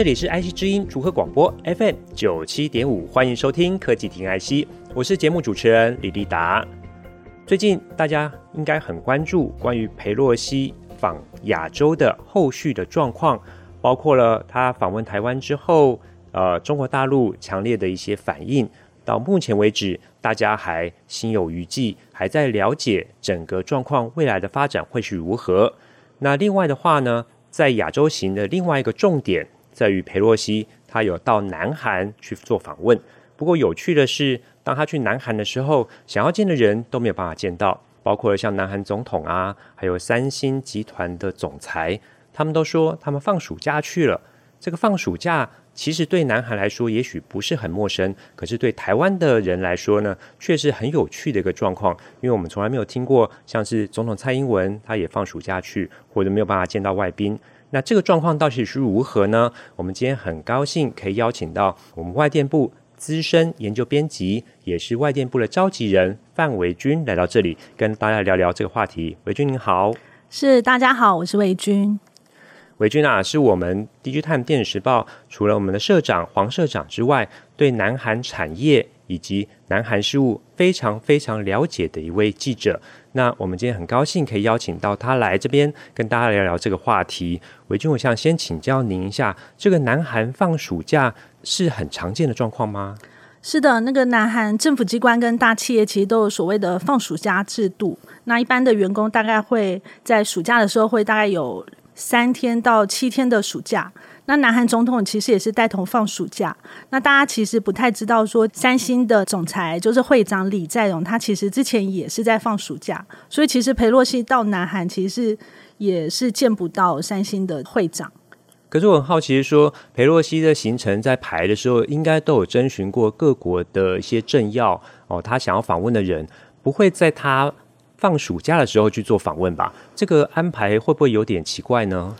这里是 IC 之音竹科广播 FM 九七点五，欢迎收听科技听 IC，我是节目主持人李立达。最近大家应该很关注关于裴洛西访亚洲的后续的状况，包括了他访问台湾之后，呃，中国大陆强烈的一些反应。到目前为止，大家还心有余悸，还在了解整个状况未来的发展会是如何。那另外的话呢，在亚洲行的另外一个重点。在于裴洛西，他有到南韩去做访问。不过有趣的是，当他去南韩的时候，想要见的人都没有办法见到，包括像南韩总统啊，还有三星集团的总裁，他们都说他们放暑假去了。这个放暑假其实对南韩来说也许不是很陌生，可是对台湾的人来说呢，却是很有趣的一个状况，因为我们从来没有听过像是总统蔡英文他也放暑假去，或者没有办法见到外宾。那这个状况到底是如何呢？我们今天很高兴可以邀请到我们外电部资深研究编辑，也是外电部的召集人范维军来到这里，跟大家聊聊这个话题。维军您好，是大家好，我是维军。维军啊，是我们 DigiTimes 电子时报除了我们的社长黄社长之外，对南韩产业以及南韩事务非常非常了解的一位记者。那我们今天很高兴可以邀请到他来这边跟大家聊聊这个话题。维君，我想先请教您一下，这个南韩放暑假是很常见的状况吗？是的，那个南韩政府机关跟大企业其实都有所谓的放暑假制度。那一般的员工大概会在暑假的时候会大概有三天到七天的暑假。那南韩总统其实也是带头放暑假。那大家其实不太知道，说三星的总裁就是会长李在镕，他其实之前也是在放暑假。所以其实裴洛西到南韩，其实是也是见不到三星的会长。可是我很好奇说，裴洛西的行程在排的时候，应该都有征询过各国的一些政要哦，他想要访问的人，不会在他放暑假的时候去做访问吧？这个安排会不会有点奇怪呢？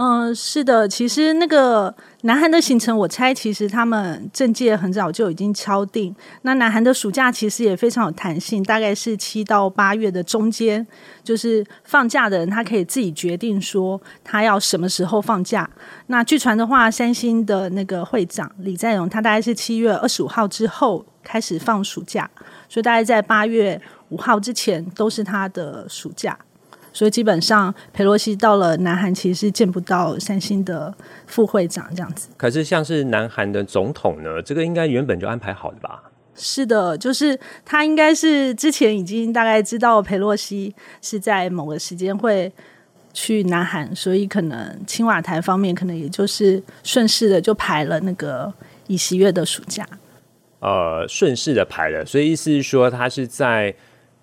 嗯，是的，其实那个南韩的行程，我猜其实他们政界很早就已经敲定。那南韩的暑假其实也非常有弹性，大概是七到八月的中间，就是放假的人他可以自己决定说他要什么时候放假。那据传的话，三星的那个会长李在镕，他大概是七月二十五号之后开始放暑假，所以大概在八月五号之前都是他的暑假。所以基本上，佩洛西到了南韩，其实是见不到三星的副会长这样子。可是，像是南韩的总统呢，这个应该原本就安排好的吧？是的，就是他应该是之前已经大概知道佩洛西是在某个时间会去南韩，所以可能青瓦台方面可能也就是顺势的就排了那个尹锡悦的暑假。呃，顺势的排了，所以意思是说他是在。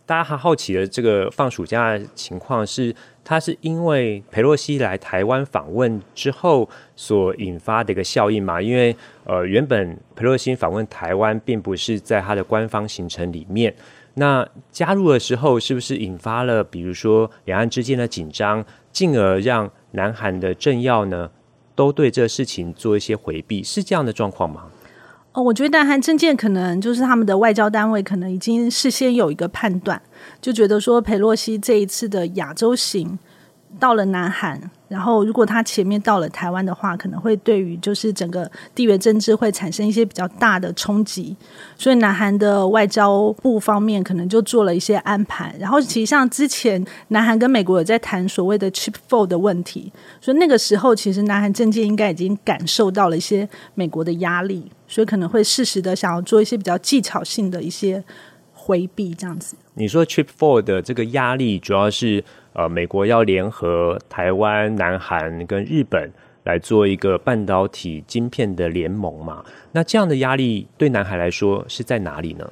大家还好奇的这个放暑假的情况是，它是因为裴洛西来台湾访问之后所引发的一个效应嘛？因为呃，原本裴洛西访问台湾并不是在他的官方行程里面，那加入的时候是不是引发了比如说两岸之间的紧张，进而让南韩的政要呢都对这事情做一些回避，是这样的状况吗？哦，我觉得南韩政界可能就是他们的外交单位可能已经事先有一个判断，就觉得说佩洛西这一次的亚洲行到了南韩。然后，如果他前面到了台湾的话，可能会对于就是整个地缘政治会产生一些比较大的冲击，所以南韩的外交部方面可能就做了一些安排。然后，其实像之前南韩跟美国有在谈所谓的 Chip f o r 的问题，所以那个时候其实南韩政界应该已经感受到了一些美国的压力，所以可能会适时的想要做一些比较技巧性的一些回避，这样子。你说 Chip Four 的这个压力主要是？呃，美国要联合台湾、南韩跟日本来做一个半导体晶片的联盟嘛？那这样的压力对南海来说是在哪里呢？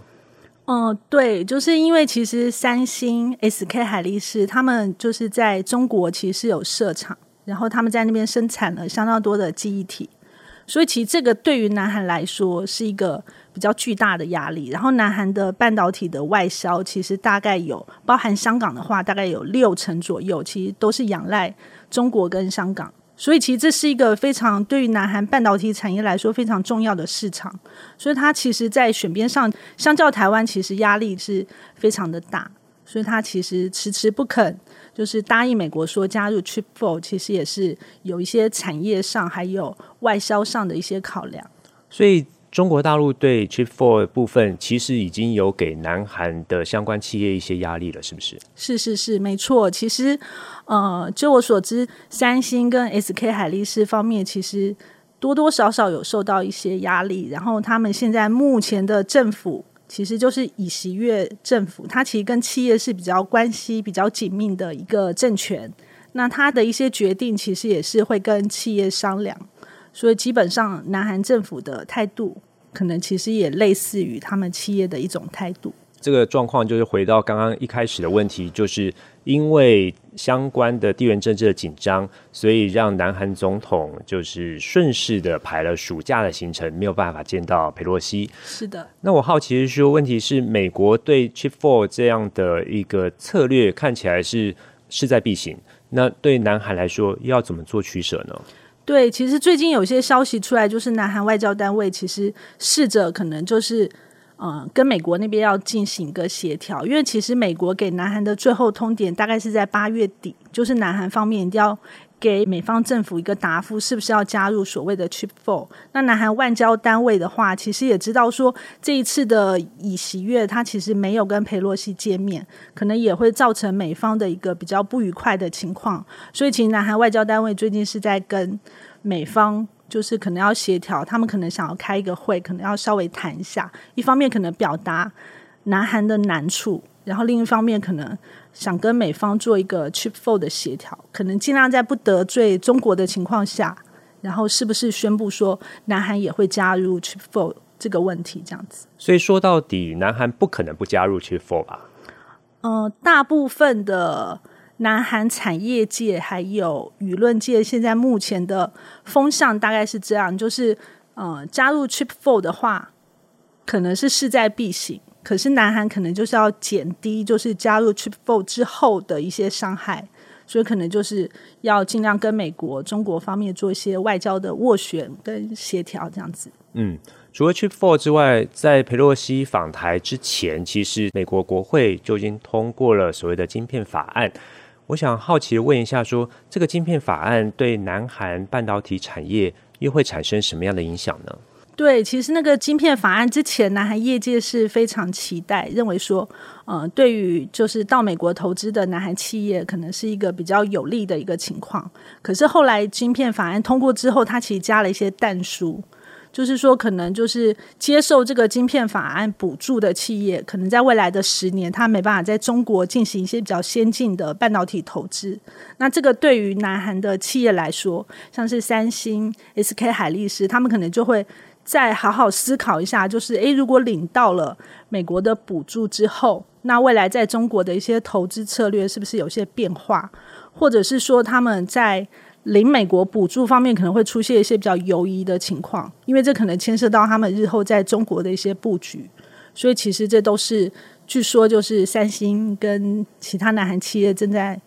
哦、呃，对，就是因为其实三星、SK 海力士他们就是在中国其实是有设厂，然后他们在那边生产了相当多的记忆体，所以其实这个对于南韩来说是一个比较巨大的压力。然后南韩的半导体的外销其实大概有包含香港的话，大概有六成左右，其实都是仰赖中国跟香港。所以其实这是一个非常对于南韩半导体产业来说非常重要的市场。所以它其实，在选边上，相较台湾，其实压力是非常的大。所以他其实迟迟不肯。就是答应美国说加入 Trip Four，其实也是有一些产业上还有外销上的一些考量。所以中国大陆对 Trip Four 部分其实已经有给南韩的相关企业一些压力了，是不是？是是是，没错。其实，呃，就我所知，三星跟 SK 海力士方面其实多多少少有受到一些压力，然后他们现在目前的政府。其实就是尹锡悦政府，它其实跟企业是比较关系比较紧密的一个政权。那它的一些决定，其实也是会跟企业商量。所以基本上，南韩政府的态度，可能其实也类似于他们企业的一种态度。这个状况就是回到刚刚一开始的问题，就是因为相关的地缘政治的紧张，所以让南韩总统就是顺势的排了暑假的行程，没有办法见到佩洛西。是的。那我好奇的是说，问题是美国对 Chip Four 这样的一个策略看起来是势在必行，那对南韩来说要怎么做取舍呢？对，其实最近有些消息出来，就是南韩外交单位其实试着可能就是。嗯，跟美国那边要进行一个协调，因为其实美国给南韩的最后通牒大概是在八月底，就是南韩方面一定要给美方政府一个答复，是不是要加入所谓的 Chip Four。那南韩外交单位的话，其实也知道说这一次的尹锡悦他其实没有跟佩洛西见面，可能也会造成美方的一个比较不愉快的情况，所以其实南韩外交单位最近是在跟美方。就是可能要协调，他们可能想要开一个会，可能要稍微谈一下。一方面可能表达南韩的难处，然后另一方面可能想跟美方做一个 Chip Four 的协调，可能尽量在不得罪中国的情况下，然后是不是宣布说南韩也会加入 Chip Four 这个问题这样子。所以说到底，南韩不可能不加入 Chip Four 吧？嗯、呃，大部分的。南韩产业界还有舆论界，现在目前的风向大概是这样，就是呃，加入 Chip Four 的话，可能是势在必行。可是南韩可能就是要减低，就是加入 Chip Four 之后的一些伤害，所以可能就是要尽量跟美国、中国方面做一些外交的斡旋跟协调，这样子。嗯，除了 Chip Four 之外，在裴洛西访台之前，其实美国国会就已经通过了所谓的晶片法案。我想好奇问一下说，这个晶片法案对南韩半导体产业又会产生什么样的影响呢？对，其实那个晶片法案之前，南韩业界是非常期待，认为说，呃，对于就是到美国投资的南韩企业，可能是一个比较有利的一个情况。可是后来晶片法案通过之后，它其实加了一些但书。就是说，可能就是接受这个晶片法案补助的企业，可能在未来的十年，它没办法在中国进行一些比较先进的半导体投资。那这个对于南韩的企业来说，像是三星、SK 海力士，他们可能就会再好好思考一下，就是诶，如果领到了美国的补助之后，那未来在中国的一些投资策略是不是有些变化，或者是说他们在领美国补助方面可能会出现一些比较犹疑的情况，因为这可能牵涉到他们日后在中国的一些布局，所以其实这都是据说就是三星跟其他南韩企业正在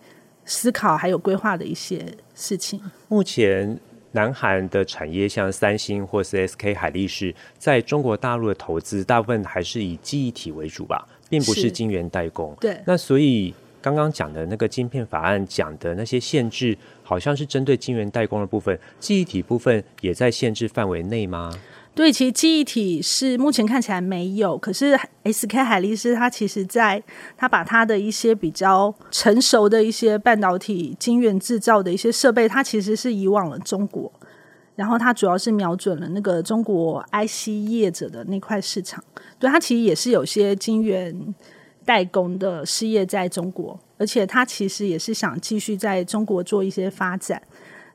思考还有规划的一些事情。目前南韩的产业像三星或是 SK 海力士在中国大陆的投资，大部分还是以记忆体为主吧，并不是晶圆代工。对，那所以。刚刚讲的那个晶片法案讲的那些限制，好像是针对晶圆代工的部分，记忆体部分也在限制范围内吗？对，其实记忆体是目前看起来没有，可是 SK 海力士它其实在它把它的一些比较成熟的一些半导体晶圆制造的一些设备，它其实是移往了中国，然后它主要是瞄准了那个中国 IC 业者的那块市场，对，它其实也是有些晶圆。代工的事业在中国，而且他其实也是想继续在中国做一些发展。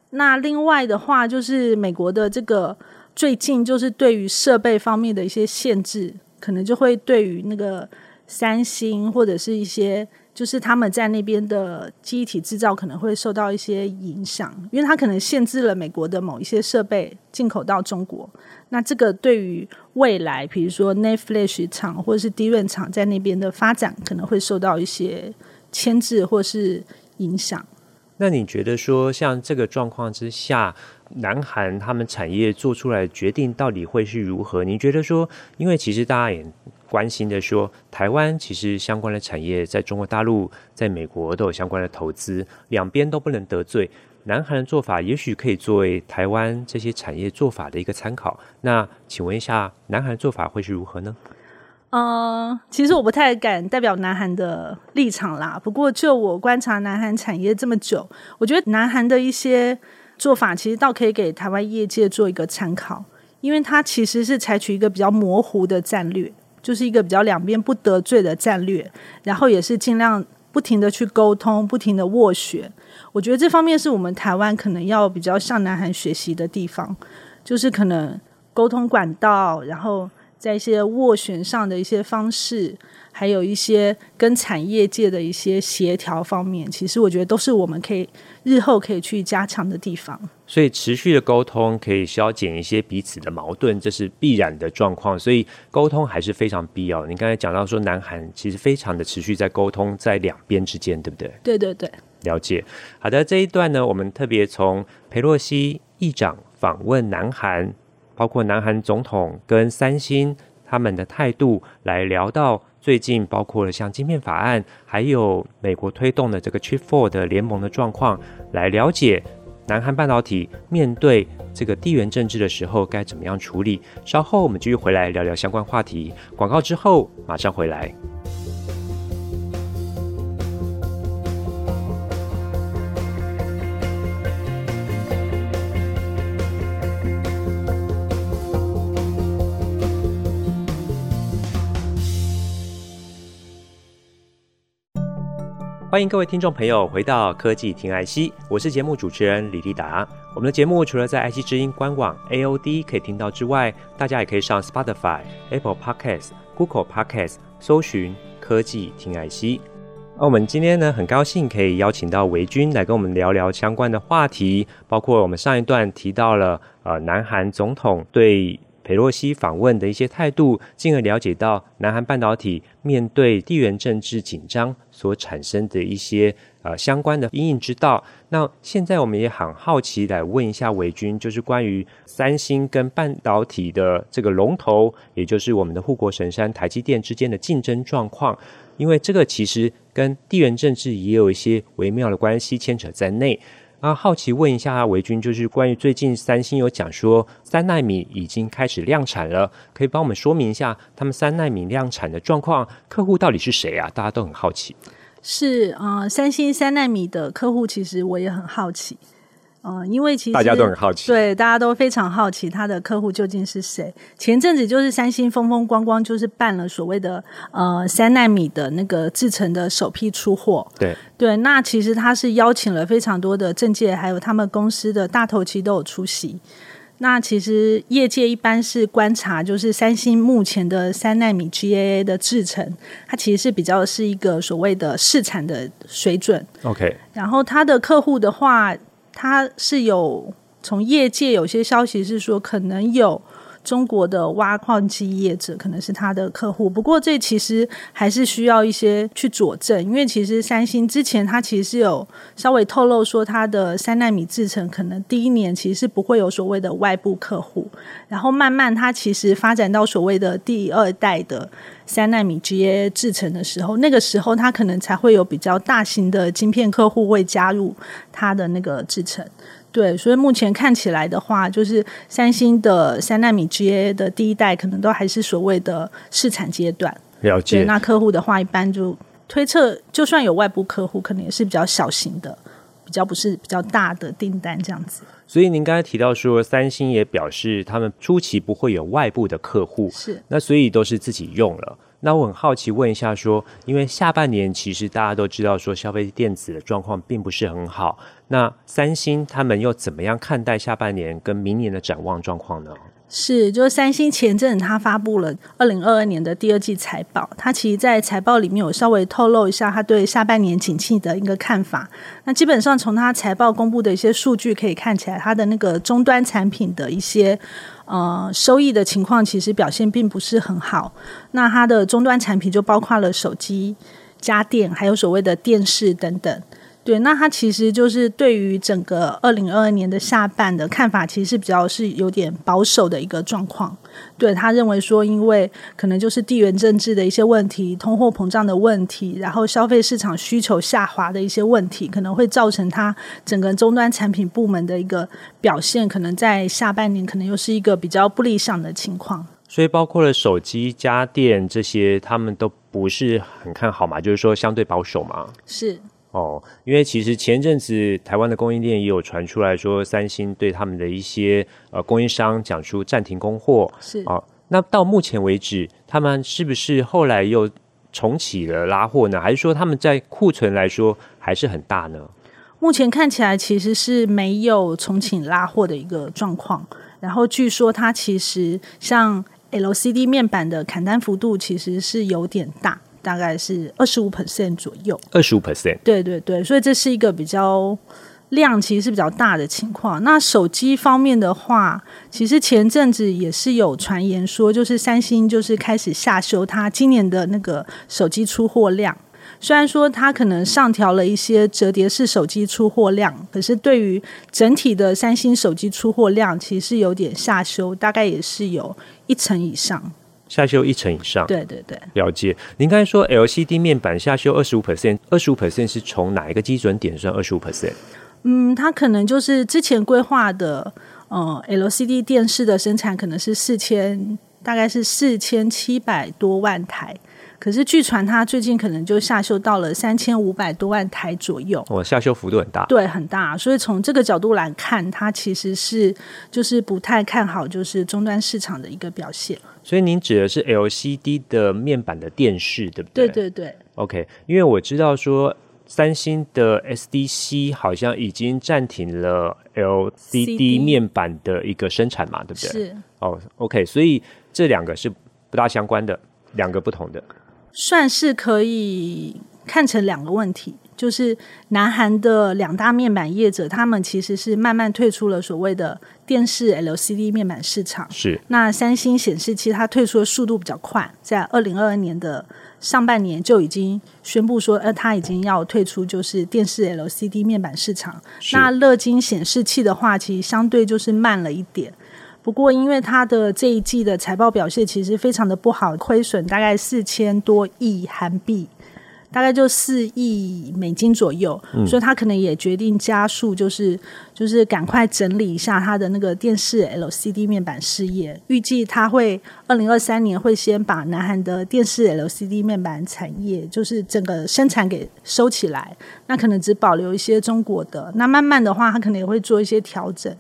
那另外的话，就是美国的这个最近就是对于设备方面的一些限制，可能就会对于那个三星或者是一些就是他们在那边的机体制造可能会受到一些影响，因为它可能限制了美国的某一些设备进口到中国。那这个对于未来，比如说 NAND Flash 厂或者是 d r a 厂在那边的发展，可能会受到一些牵制或是影响。那你觉得说，像这个状况之下，南韩他们产业做出来决定到底会是如何？你觉得说，因为其实大家也关心的说，台湾其实相关的产业在中国大陆、在美国都有相关的投资，两边都不能得罪。南韩的做法也许可以作为台湾这些产业做法的一个参考。那请问一下，南韩做法会是如何呢？呃，其实我不太敢代表南韩的立场啦。不过就我观察南韩产业这么久，我觉得南韩的一些做法其实倒可以给台湾业界做一个参考，因为它其实是采取一个比较模糊的战略，就是一个比较两边不得罪的战略，然后也是尽量不停的去沟通，不停的斡旋。我觉得这方面是我们台湾可能要比较向南韩学习的地方，就是可能沟通管道，然后在一些斡旋上的一些方式，还有一些跟产业界的一些协调方面，其实我觉得都是我们可以日后可以去加强的地方。所以持续的沟通可以消减一些彼此的矛盾，这是必然的状况。所以沟通还是非常必要。你刚才讲到说，南韩其实非常的持续在沟通，在两边之间，对不对？对对对。了解，好的，这一段呢，我们特别从裴洛西议长访问南韩，包括南韩总统跟三星他们的态度，来聊到最近包括了像晶片法案，还有美国推动的这个 Chip Four 的联盟的状况，来了解南韩半导体面对这个地缘政治的时候该怎么样处理。稍后我们继续回来聊聊相关话题，广告之后马上回来。欢迎各位听众朋友回到科技听 IC，我是节目主持人李立达。我们的节目除了在 IC 之音官网 AOD 可以听到之外，大家也可以上 Spotify、Apple Podcasts、Google Podcasts 搜寻科技听 IC。那我们今天呢，很高兴可以邀请到维君来跟我们聊聊相关的话题，包括我们上一段提到了呃，南韩总统对裴洛西访问的一些态度，进而了解到南韩半导体面对地缘政治紧张所产生的一些呃相关的因应之道。那现在我们也很好奇来问一下维君，就是关于三星跟半导体的这个龙头，也就是我们的护国神山台积电之间的竞争状况，因为这个其实跟地缘政治也有一些微妙的关系牵扯在内。啊，好奇问一下维军，就是关于最近三星有讲说三纳米已经开始量产了，可以帮我们说明一下他们三纳米量产的状况，客户到底是谁啊？大家都很好奇。是啊，三星三纳米的客户，其实我也很好奇。嗯，因为其实大家都很好奇，对，大家都非常好奇他的客户究竟是谁。前阵子就是三星风风光光，就是办了所谓的呃三纳米的那个制程的首批出货。对对，那其实他是邀请了非常多的政界，还有他们公司的大头，其都有出席。那其实业界一般是观察，就是三星目前的三纳米 GAA 的制程，它其实是比较是一个所谓的市产的水准。OK，然后他的客户的话。他是有从业界有些消息是说，可能有中国的挖矿机业者可能是他的客户，不过这其实还是需要一些去佐证，因为其实三星之前他其实是有稍微透露说，他的三纳米制程可能第一年其实是不会有所谓的外部客户，然后慢慢他其实发展到所谓的第二代的三纳米 GAA 制程的时候，那个时候它可能才会有比较大型的晶片客户会加入它的那个制程。对，所以目前看起来的话，就是三星的三纳米 GAA 的第一代，可能都还是所谓的试产阶段。了解。那客户的话，一般就推测，就算有外部客户，可能也是比较小型的，比较不是比较大的订单这样子。所以您刚才提到说，三星也表示他们初期不会有外部的客户，是。那所以都是自己用了。那我很好奇问一下说，因为下半年其实大家都知道说消费电子的状况并不是很好，那三星他们又怎么样看待下半年跟明年的展望状况呢？是，就是三星前阵他发布了二零二二年的第二季财报，他其实在财报里面有稍微透露一下他对下半年景气的一个看法。那基本上从他财报公布的一些数据可以看起来，他的那个终端产品的一些呃收益的情况其实表现并不是很好。那他的终端产品就包括了手机、家电，还有所谓的电视等等。对，那他其实就是对于整个二零二二年的下半的看法，其实是比较是有点保守的一个状况。对，他认为说，因为可能就是地缘政治的一些问题、通货膨胀的问题，然后消费市场需求下滑的一些问题，可能会造成他整个终端产品部门的一个表现，可能在下半年可能又是一个比较不理想的情况。所以，包括了手机、家电这些，他们都不是很看好嘛？就是说，相对保守嘛？是。哦，因为其实前阵子台湾的供应链也有传出来说，三星对他们的一些呃供应商讲出暂停供货。是哦，那到目前为止，他们是不是后来又重启了拉货呢？还是说他们在库存来说还是很大呢？目前看起来其实是没有重启拉货的一个状况。然后据说它其实像 LCD 面板的砍单幅度其实是有点大。大概是二十五 percent 左右，二十五 percent，对对对，所以这是一个比较量其实是比较大的情况。那手机方面的话，其实前阵子也是有传言说，就是三星就是开始下修它今年的那个手机出货量。虽然说它可能上调了一些折叠式手机出货量，可是对于整体的三星手机出货量，其实是有点下修，大概也是有一成以上。下修一成以上，对对对，了解。您刚才说 LCD 面板下修二十五 percent，二十五 percent 是从哪一个基准点算二十五 percent？嗯，它可能就是之前规划的，呃，LCD 电视的生产可能是四千，大概是四千七百多万台。可是据传，它最近可能就下修到了三千五百多万台左右。哦，下修幅度很大。对，很大。所以从这个角度来看，它其实是就是不太看好，就是终端市场的一个表现。所以您指的是 LCD 的面板的电视，对不对？对对对。OK，因为我知道说三星的 SDC 好像已经暂停了 LCD 面板的一个生产嘛，对不对？是。哦，OK，所以这两个是不大相关的，两个不同的。算是可以看成两个问题，就是南韩的两大面板业者，他们其实是慢慢退出了所谓的电视 LCD 面板市场。是。那三星显示器它退出的速度比较快，在二零二二年的上半年就已经宣布说，呃，它已经要退出就是电视 LCD 面板市场。那乐金显示器的话，其实相对就是慢了一点。不过，因为它的这一季的财报表现其实非常的不好，亏损大概四千多亿韩币，大概就四亿美金左右，嗯，所以他可能也决定加速，就是就是赶快整理一下他的那个电视 LCD 面板事业。预计他会二零二三年会先把南韩的电视 LCD 面板产业，就是整个生产给收起来，那可能只保留一些中国的。那慢慢的话，他可能也会做一些调整。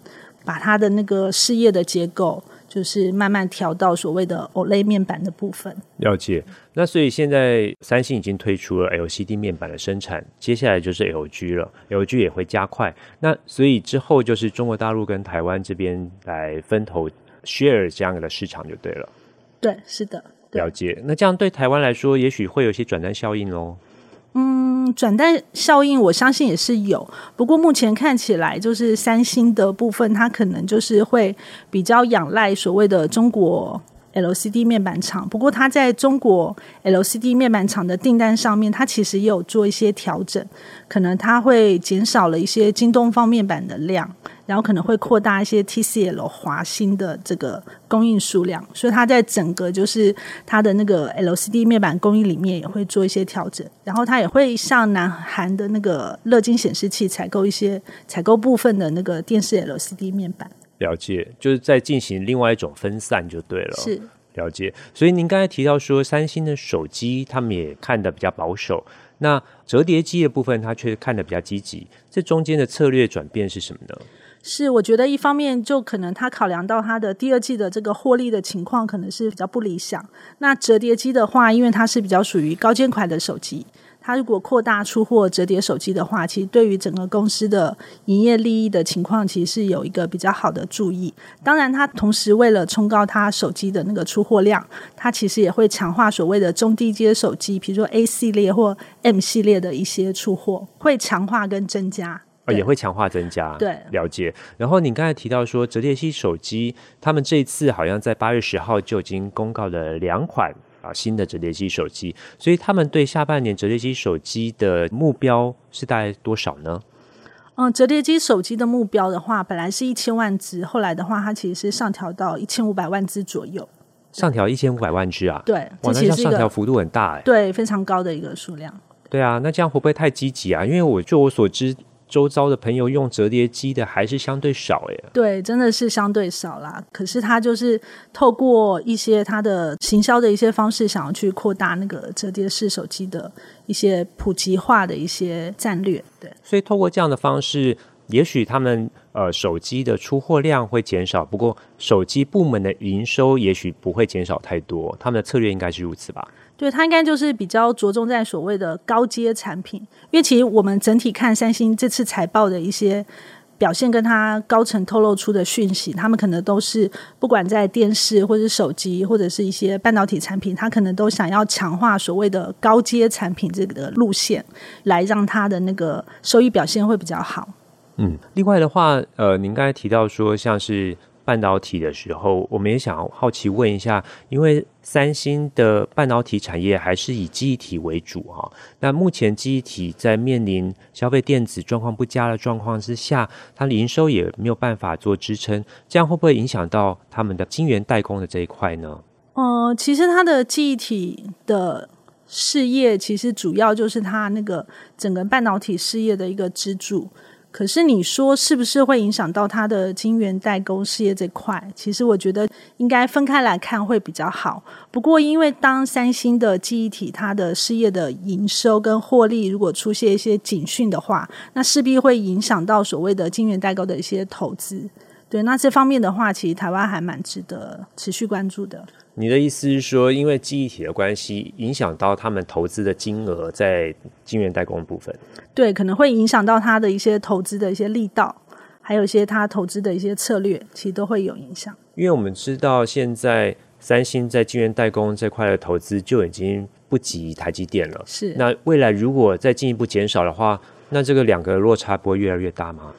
把它的那个事业的结构，就是慢慢调到所谓的 OLED 面板的部分。了解。那所以现在三星已经推出了 LCD 面板的生产，接下来就是 LG 了，LG 也会加快。那所以之后就是中国大陆跟台湾这边来分头 share 这样的市场就对了。对，是的。了解。那这样对台湾来说，也许会有一些转单效应喽。嗯，转单效应我相信也是有，不过目前看起来就是三星的部分，它可能就是会比较仰赖所谓的中国 LCD 面板厂。不过它在中国 LCD 面板厂的订单上面，它其实也有做一些调整，可能它会减少了一些京东方面板的量。然后可能会扩大一些 TCL 华星的这个供应数量，所以它在整个就是它的那个 LCD 面板供应里面也会做一些调整，然后它也会向南韩的那个乐金显示器采购一些采购部分的那个电视 LCD 面板。了解，就是在进行另外一种分散就对了。是，了解。所以您刚才提到说三星的手机他们也看的比较保守，那折叠机的部分它却看的比较积极，这中间的策略转变是什么呢？是，我觉得一方面就可能他考量到他的第二季的这个获利的情况可能是比较不理想。那折叠机的话，因为它是比较属于高阶款的手机，它如果扩大出货折叠手机的话，其实对于整个公司的营业利益的情况，其实是有一个比较好的注意。当然，它同时为了冲高它手机的那个出货量，它其实也会强化所谓的中低阶手机，比如说 A 系列或 M 系列的一些出货，会强化跟增加。呃，也会强化增加。对，了解。然后你刚才提到说，折叠式手机，他们这一次好像在八月十号就已经公告了两款。啊，新的折叠机手机，所以他们对下半年折叠机手机的目标是大概多少呢？嗯，折叠机手机的目标的话，本来是一千万只，后来的话，它其实是上调到一千五百万只左右。上调一千五百万只啊？对，哇，那上调幅度很大哎。对，非常高的一个数量。对啊，那这样会不会太积极啊？因为我据我所知。周遭的朋友用折叠机的还是相对少耶，对，真的是相对少啦。可是他就是透过一些他的行销的一些方式，想要去扩大那个折叠式手机的一些普及化的一些战略。对，所以透过这样的方式，也许他们呃手机的出货量会减少，不过手机部门的营收也许不会减少太多。他们的策略应该是如此吧？对，它应该就是比较着重在所谓的高阶产品，因为其实我们整体看三星这次财报的一些表现，跟它高层透露出的讯息，他们可能都是不管在电视或者手机或者是一些半导体产品，它可能都想要强化所谓的高阶产品这个路线，来让它的那个收益表现会比较好。嗯，另外的话，呃，您刚才提到说像是。半导体的时候，我们也想好奇问一下，因为三星的半导体产业还是以记忆体为主哈。那目前记忆体在面临消费电子状况不佳的状况之下，它的营收也没有办法做支撑，这样会不会影响到他们的晶圆代工的这一块呢？呃，其实它的记忆体的事业，其实主要就是它那个整个半导体事业的一个支柱。可是你说是不是会影响到他的晶圆代工事业这块？其实我觉得应该分开来看会比较好。不过因为当三星的记忆体它的事业的营收跟获利如果出现一些警讯的话，那势必会影响到所谓的晶圆代工的一些投资。对，那这方面的话，其实台湾还蛮值得持续关注的。你的意思是说，因为记忆体的关系，影响到他们投资的金额在晶圆代工部分？对，可能会影响到他的一些投资的一些力道，还有一些他投资的一些策略，其实都会有影响。因为我们知道，现在三星在晶圆代工这块的投资就已经不及台积电了。是。那未来如果再进一步减少的话，那这个两个落差不会越来越大吗？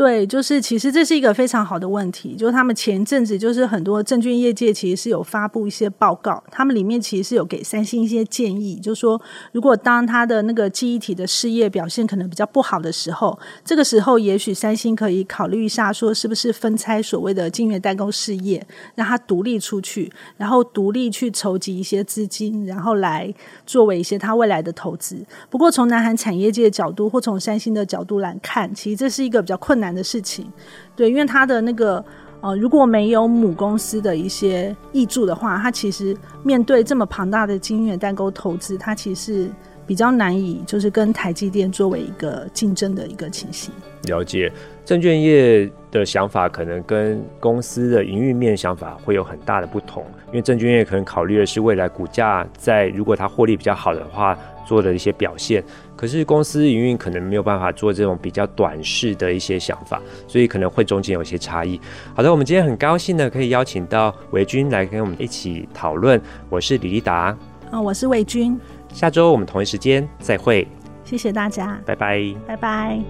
对，就是其实这是一个非常好的问题。就是他们前阵子就是很多证券业界其实是有发布一些报告，他们里面其实是有给三星一些建议，就是说如果当他的那个记忆体的事业表现可能比较不好的时候，这个时候也许三星可以考虑一下，说是不是分拆所谓的晶圆代工事业，让它独立出去，然后独立去筹集一些资金，然后来作为一些他未来的投资。不过从南韩产业界角度或从三星的角度来看，其实这是一个比较困难的事情，对，因为他的那个呃，如果没有母公司的一些挹注的话，他其实面对这么庞大的晶圆代工投资，他其实比较难以就是跟台积电作为一个竞争的一个情形。了解，证券业的想法可能跟公司的营运面想法会有很大的不同，因为证券业可能考虑的是未来股价在如果它获利比较好的话。做的一些表现，可是公司营运可能没有办法做这种比较短视的一些想法，所以可能会中间有一些差异。好的，我们今天很高兴呢，可以邀请到维君来跟我们一起讨论。我是李立达，啊，我是维军。下周我们同一时间再会，谢谢大家，拜拜，拜拜。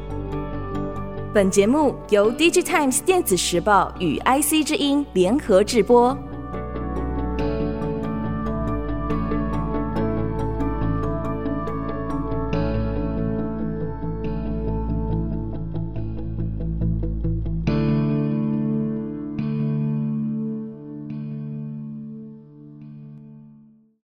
本节目由 DigiTimes 电子时报与 IC 之音联合制播。